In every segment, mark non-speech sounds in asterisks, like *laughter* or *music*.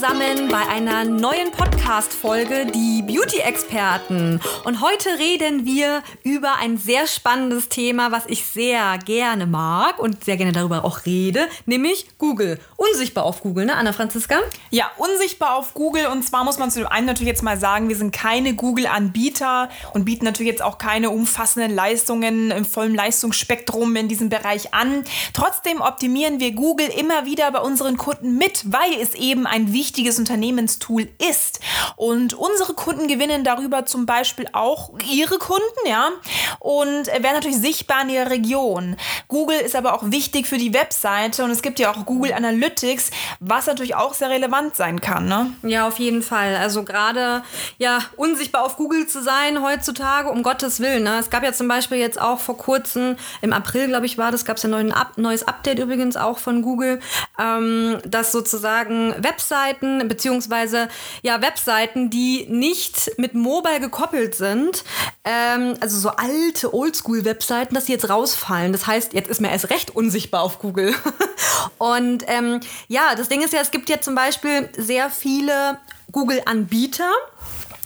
Zusammen bei einer neuen Podcast-Folge, die Beauty-Experten. Und heute reden wir über ein sehr spannendes Thema, was ich sehr gerne mag und sehr gerne darüber auch rede, nämlich Google. Unsichtbar auf Google, ne, Anna Franziska? Ja, unsichtbar auf Google. Und zwar muss man zu dem einen natürlich jetzt mal sagen, wir sind keine Google-Anbieter und bieten natürlich jetzt auch keine umfassenden Leistungen im vollen Leistungsspektrum in diesem Bereich an. Trotzdem optimieren wir Google immer wieder bei unseren Kunden mit, weil es eben ein wichtiges Unternehmenstool ist. Und unsere Kunden gewinnen darüber zum Beispiel auch ihre Kunden, ja, und werden natürlich sichtbar in ihrer Region. Google ist aber auch wichtig für die Webseite und es gibt ja auch Google Analytics, was natürlich auch sehr relevant sein kann, ne? Ja, auf jeden Fall. Also gerade ja unsichtbar auf Google zu sein heutzutage, um Gottes Willen. Ne? Es gab ja zum Beispiel jetzt auch vor kurzem, im April, glaube ich, war das, gab es ja ein neues Update übrigens auch von Google, ähm, dass sozusagen Webseiten, beziehungsweise ja, Webseiten, die nicht mit Mobile gekoppelt sind, ähm, also so alte Oldschool-Webseiten, dass die jetzt rausfallen. Das heißt, jetzt ist mir erst recht unsichtbar auf Google. *laughs* Und ähm, ja, das Ding ist ja, es gibt ja zum Beispiel sehr viele Google-Anbieter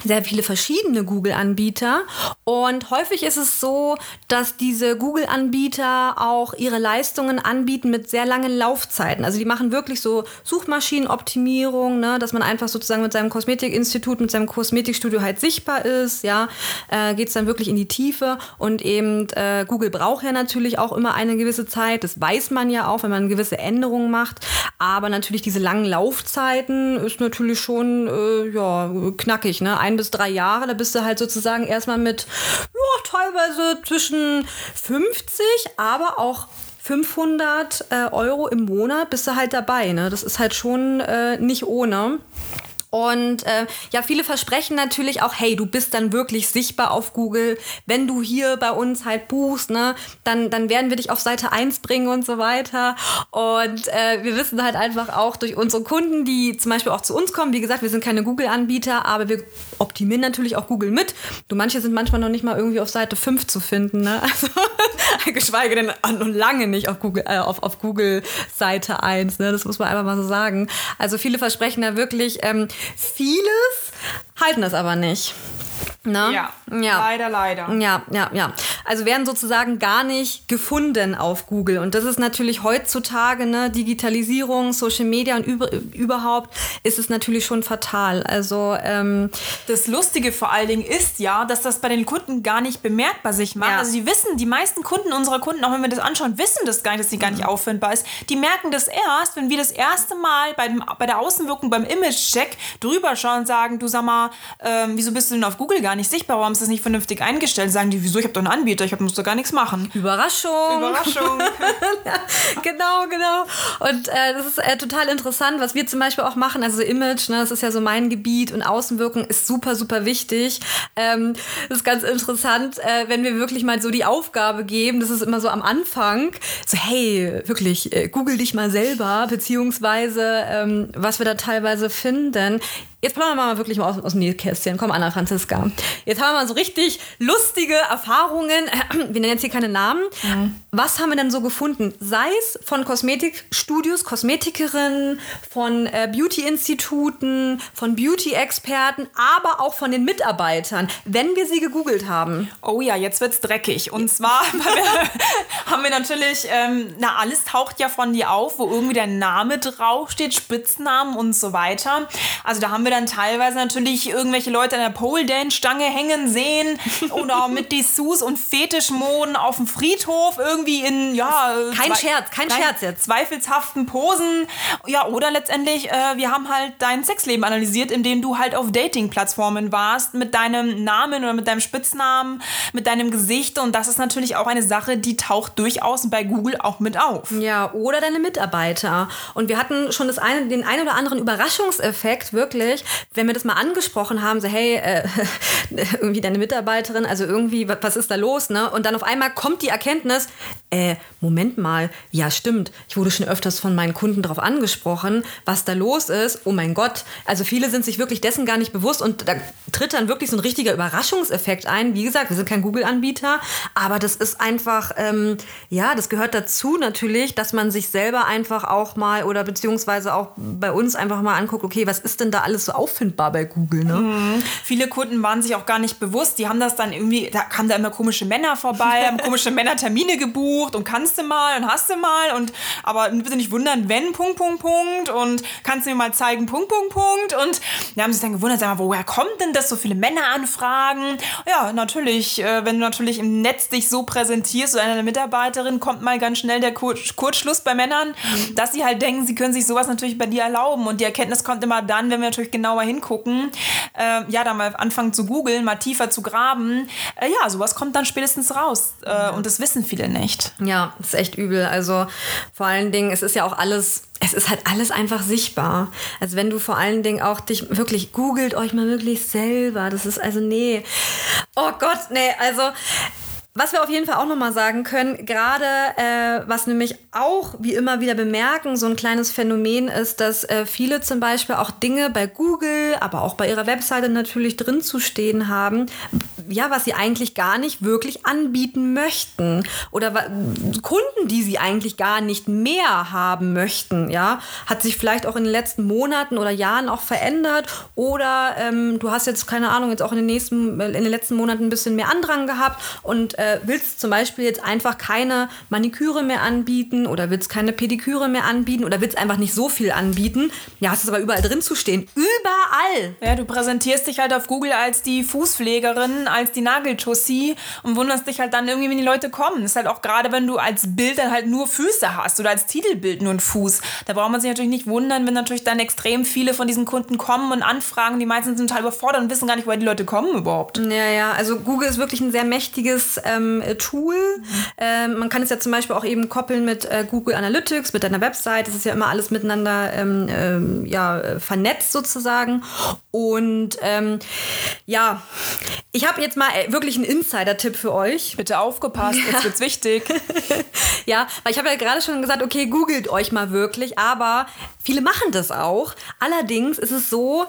sehr viele verschiedene Google-Anbieter. Und häufig ist es so, dass diese Google-Anbieter auch ihre Leistungen anbieten mit sehr langen Laufzeiten. Also die machen wirklich so Suchmaschinenoptimierung, ne, dass man einfach sozusagen mit seinem Kosmetikinstitut, mit seinem Kosmetikstudio halt sichtbar ist. Ja, äh, geht es dann wirklich in die Tiefe. Und eben äh, Google braucht ja natürlich auch immer eine gewisse Zeit. Das weiß man ja auch, wenn man gewisse Änderungen macht. Aber natürlich diese langen Laufzeiten ist natürlich schon ja, knackig. Ne? Ein bis drei Jahre, da bist du halt sozusagen erstmal mit ja, teilweise zwischen 50, aber auch 500 äh, Euro im Monat bist du halt dabei. Ne? Das ist halt schon äh, nicht ohne. Und äh, ja, viele versprechen natürlich auch, hey, du bist dann wirklich sichtbar auf Google. Wenn du hier bei uns halt buchst, ne, dann, dann werden wir dich auf Seite 1 bringen und so weiter. Und äh, wir wissen halt einfach auch durch unsere Kunden, die zum Beispiel auch zu uns kommen, wie gesagt, wir sind keine Google-Anbieter, aber wir optimieren natürlich auch Google mit. Du, manche sind manchmal noch nicht mal irgendwie auf Seite 5 zu finden, ne? *laughs* Also, geschweige denn noch lange nicht auf Google, äh, auf, auf Google Seite 1, ne? Das muss man einfach mal so sagen. Also viele versprechen da wirklich, ähm, vieles, halten das aber nicht. Ne? Ja, ja, leider, leider. Ja, ja, ja. Also werden sozusagen gar nicht gefunden auf Google. Und das ist natürlich heutzutage, ne, Digitalisierung, Social Media und über, überhaupt ist es natürlich schon fatal. Also ähm, das Lustige vor allen Dingen ist ja, dass das bei den Kunden gar nicht bemerkbar sich macht. Ja. Also die wissen, die meisten Kunden unserer Kunden, auch wenn wir das anschauen, wissen das gar nicht, dass sie gar nicht mhm. auffindbar ist. Die merken das erst, wenn wir das erste Mal bei, dem, bei der Außenwirkung, beim Image-Check drüber schauen und sagen, du sag mal, ähm, wieso bist du denn auf Google gar nicht sichtbar? Warum ist das nicht vernünftig eingestellt? Sagen die, wieso? Ich habe doch einen Anbieter, ich hab, muss doch gar nichts machen. Überraschung. Überraschung. *laughs* genau, genau. Und äh, das ist äh, total interessant, was wir zum Beispiel auch machen. Also Image, ne, das ist ja so mein Gebiet und Außenwirkung ist super, super wichtig. Ähm, das ist ganz interessant, äh, wenn wir wirklich mal so die Aufgabe geben, das ist immer so am Anfang, so hey, wirklich, äh, google dich mal selber, beziehungsweise ähm, was wir da teilweise finden. Jetzt plaudern wir mal wirklich mal aus, aus dem Nähkästchen. Komm, Anna Franziska. Jetzt haben wir mal so richtig lustige Erfahrungen. *clears throat* Wir nennen jetzt hier keine Namen. Mhm. Was haben wir denn so gefunden? Sei es von Kosmetikstudios, Kosmetikerinnen, von äh, Beauty-Instituten, von Beauty-Experten, aber auch von den Mitarbeitern, wenn wir sie gegoogelt haben. Oh ja, jetzt wird's dreckig. Und zwar *laughs* haben wir natürlich, ähm, na, alles taucht ja von dir auf, wo irgendwie der Name draufsteht, Spitznamen und so weiter. Also da haben wir dann teilweise natürlich irgendwelche Leute an der Pole Dance Stange hängen sehen *laughs* oder mit Dessous und Fetischmoden auf dem Friedhof irgendwie in ja kein Scherz, kein Scherz jetzt. zweifelshaften Posen. Ja oder letztendlich äh, wir haben halt dein Sexleben analysiert, indem du halt auf Dating Plattformen warst mit deinem Namen oder mit deinem Spitznamen, mit deinem Gesicht. Und das ist natürlich auch eine Sache, die taucht durchaus bei Google auch mit auf. Ja, oder deine Mitarbeiter. Und wir hatten schon das eine den ein oder anderen Überraschungseffekt wirklich, wenn wir das mal angesprochen haben, so hey, äh, *laughs* irgendwie deine Mitarbeiterin, also irgendwie, was ist da los, ne? Und dann auf einmal kommt die Erkenntnis, äh, Moment mal, ja stimmt, ich wurde schon öfters von meinen Kunden darauf angesprochen, was da los ist. Oh mein Gott, also viele sind sich wirklich dessen gar nicht bewusst und da tritt dann wirklich so ein richtiger Überraschungseffekt ein. Wie gesagt, wir sind kein Google-Anbieter, aber das ist einfach, ähm, ja, das gehört dazu natürlich, dass man sich selber einfach auch mal oder beziehungsweise auch bei uns einfach mal anguckt, okay, was ist denn da alles so auffindbar bei Google, ne? Mhm. Viele Kunden waren sich auch gar nicht bewusst, die haben das dann irgendwie, da kamen da immer komische Männer vorbei, haben komische *laughs* Männer Termine gebucht und kannst du mal und hast du mal und aber bitte nicht wundern, wenn Punkt Punkt Punkt und kannst du mir mal zeigen Punkt Punkt Punkt und die haben sich dann gewundert, sag mal, woher kommt denn das so viele Männer anfragen? Ja, natürlich, äh, wenn du natürlich im Netz dich so präsentierst oder eine Mitarbeiterin kommt mal ganz schnell der Kur Kurzschluss bei Männern, mhm. dass sie halt denken, sie können sich sowas natürlich bei dir erlauben und die Erkenntnis kommt immer dann, wenn wir natürlich genauer hingucken, äh, ja, da mal anfangen zu googeln, mal tiefer zu graben, äh, ja, sowas kommt dann spätestens raus äh, und das wissen viele nicht. Ja, das ist echt übel. Also vor allen Dingen, es ist ja auch alles es ist halt alles einfach sichtbar. Also wenn du vor allen Dingen auch dich wirklich googelt euch mal wirklich selber. Das ist also nee. Oh Gott, nee, also was wir auf jeden Fall auch nochmal sagen können, gerade äh, was nämlich auch wie immer wieder bemerken, so ein kleines Phänomen ist, dass äh, viele zum Beispiel auch Dinge bei Google, aber auch bei ihrer Webseite natürlich drin zu stehen haben, ja, was sie eigentlich gar nicht wirklich anbieten möchten. Oder Kunden, die sie eigentlich gar nicht mehr haben möchten, ja, hat sich vielleicht auch in den letzten Monaten oder Jahren auch verändert. Oder ähm, du hast jetzt, keine Ahnung, jetzt auch in den nächsten, in den letzten Monaten ein bisschen mehr Andrang gehabt und äh, willst zum Beispiel jetzt einfach keine Maniküre mehr anbieten oder willst keine Pediküre mehr anbieten oder willst einfach nicht so viel anbieten. Ja, hast es aber überall drin zu stehen. Überall! Ja, du präsentierst dich halt auf Google als die Fußpflegerin, als die Nageltussi und wunderst dich halt dann irgendwie, wenn die Leute kommen. Das ist halt auch gerade, wenn du als Bild dann halt nur Füße hast oder als Titelbild nur einen Fuß. Da braucht man sich natürlich nicht wundern, wenn natürlich dann extrem viele von diesen Kunden kommen und anfragen. Die meisten sind total überfordert und wissen gar nicht, woher die Leute kommen überhaupt. Ja, ja, also Google ist wirklich ein sehr mächtiges ähm, Tool. Ähm, man kann es ja zum Beispiel auch eben koppeln mit äh, Google Analytics, mit deiner Website. Das ist ja immer alles miteinander ähm, ähm, ja, vernetzt sozusagen. Und ähm, ja, ich habe jetzt mal äh, wirklich einen Insider-Tipp für euch. Bitte aufgepasst, ja. jetzt wird's wichtig. *laughs* ja, weil ich habe ja gerade schon gesagt, okay, googelt euch mal wirklich, aber viele machen das auch. Allerdings ist es so,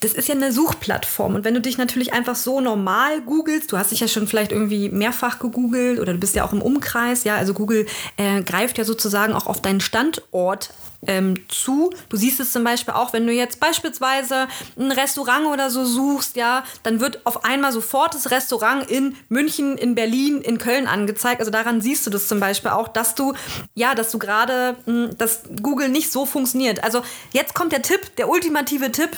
das ist ja eine Suchplattform und wenn du dich natürlich einfach so normal googelst, du hast dich ja schon vielleicht irgendwie mehrfach gegoogelt oder du bist ja auch im Umkreis, ja, also Google äh, greift ja sozusagen auch auf deinen Standort ähm, zu. Du siehst es zum Beispiel auch, wenn du jetzt beispielsweise ein Restaurant oder so suchst, ja, dann wird auf einmal sofort das Restaurant in München, in Berlin, in Köln angezeigt. Also daran siehst du das zum Beispiel auch, dass du, ja, dass du gerade, hm, dass Google nicht so funktioniert. Also jetzt kommt der Tipp, der ultimative Tipp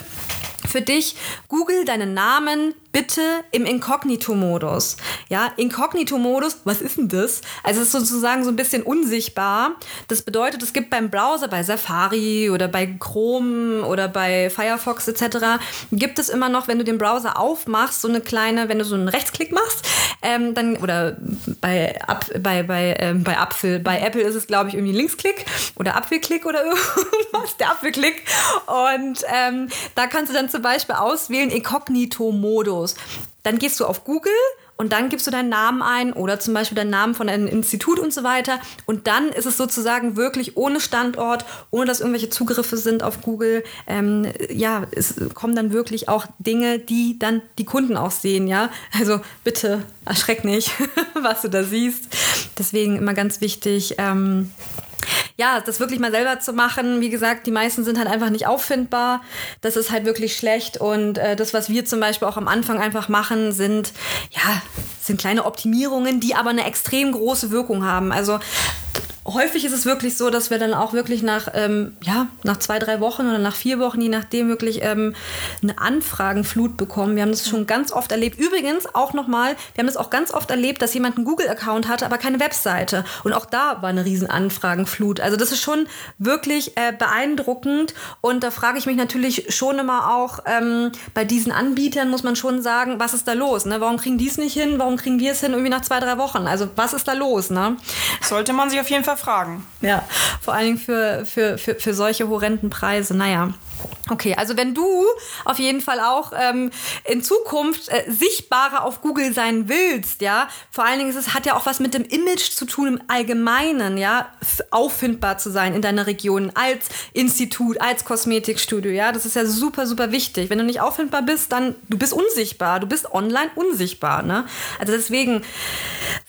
für dich, google deinen Namen bitte im Inkognito-Modus. Ja, Inkognito-Modus, was ist denn das? Also es ist sozusagen so ein bisschen unsichtbar. Das bedeutet, es gibt beim Browser, bei Safari oder bei Chrome oder bei Firefox etc., gibt es immer noch, wenn du den Browser aufmachst, so eine kleine, wenn du so einen Rechtsklick machst, ähm, dann, oder bei, Ab, bei, bei, ähm, bei Apfel, bei Apple ist es, glaube ich, irgendwie Linksklick oder Apfelklick oder *laughs* irgendwas, der Apfelklick. Und ähm, da kannst du dann zum Beispiel auswählen Inkognito-Modus. Dann gehst du auf Google und dann gibst du deinen Namen ein oder zum Beispiel deinen Namen von einem Institut und so weiter. Und dann ist es sozusagen wirklich ohne Standort, ohne dass irgendwelche Zugriffe sind auf Google. Ähm, ja, es kommen dann wirklich auch Dinge, die dann die Kunden auch sehen. Ja, also bitte erschreck nicht, *laughs* was du da siehst. Deswegen immer ganz wichtig. Ähm, ja, das wirklich mal selber zu machen. Wie gesagt, die meisten sind halt einfach nicht auffindbar. Das ist halt wirklich schlecht. Und äh, das, was wir zum Beispiel auch am Anfang einfach machen, sind, ja, sind kleine Optimierungen, die aber eine extrem große Wirkung haben. Also häufig ist es wirklich so, dass wir dann auch wirklich nach, ähm, ja, nach zwei, drei Wochen oder nach vier Wochen, je nachdem, wirklich ähm, eine Anfragenflut bekommen. Wir haben das schon ganz oft erlebt. Übrigens auch nochmal, wir haben das auch ganz oft erlebt, dass jemand einen Google-Account hatte, aber keine Webseite. Und auch da war eine riesen Anfragenflut. Also das ist schon wirklich äh, beeindruckend. Und da frage ich mich natürlich schon immer auch, ähm, bei diesen Anbietern muss man schon sagen, was ist da los? Ne? Warum kriegen die es nicht hin? Warum kriegen wir es hin irgendwie nach zwei, drei Wochen? Also was ist da los? Ne? Sollte man sich auf jeden Fall fragen. Ja, vor allen Dingen für, für, für, für solche horrenden Preise. Naja. Okay, also wenn du auf jeden Fall auch ähm, in Zukunft äh, sichtbarer auf Google sein willst, ja, vor allen Dingen ist es hat ja auch was mit dem Image zu tun im Allgemeinen, ja, auffindbar zu sein in deiner Region als Institut, als Kosmetikstudio, ja, das ist ja super, super wichtig. Wenn du nicht auffindbar bist, dann du bist unsichtbar, du bist online unsichtbar, ne? Also deswegen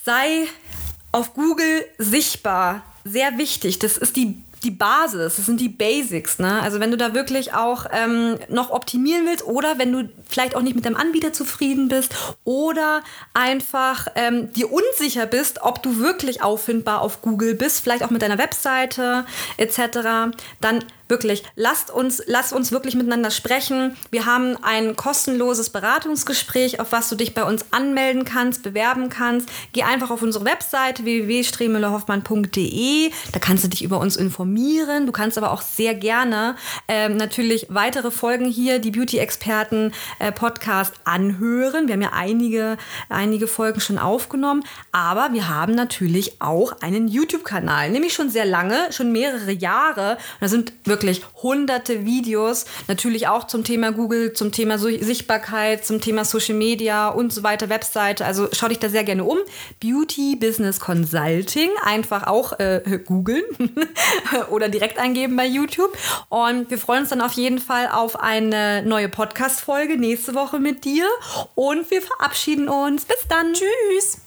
sei auf Google sichtbar. Sehr wichtig. Das ist die die Basis, das sind die Basics. Ne? Also wenn du da wirklich auch ähm, noch optimieren willst oder wenn du vielleicht auch nicht mit deinem Anbieter zufrieden bist oder einfach ähm, dir unsicher bist, ob du wirklich auffindbar auf Google bist, vielleicht auch mit deiner Webseite etc., dann wirklich, lasst uns, lasst uns wirklich miteinander sprechen. Wir haben ein kostenloses Beratungsgespräch, auf was du dich bei uns anmelden kannst, bewerben kannst. Geh einfach auf unsere Webseite www.stremüllerhoffmann.de. Da kannst du dich über uns informieren. Du kannst aber auch sehr gerne ähm, natürlich weitere Folgen hier, die Beauty-Experten äh, anhören. Wir haben ja einige, einige Folgen schon aufgenommen. Aber wir haben natürlich auch einen YouTube-Kanal, nämlich schon sehr lange, schon mehrere Jahre. Und da sind wirklich wirklich hunderte Videos, natürlich auch zum Thema Google, zum Thema Sichtbarkeit, zum Thema Social Media und so weiter, Webseite. Also schau dich da sehr gerne um. Beauty Business Consulting, einfach auch äh, googeln *laughs* oder direkt eingeben bei YouTube. Und wir freuen uns dann auf jeden Fall auf eine neue Podcast-Folge nächste Woche mit dir. Und wir verabschieden uns. Bis dann. Tschüss.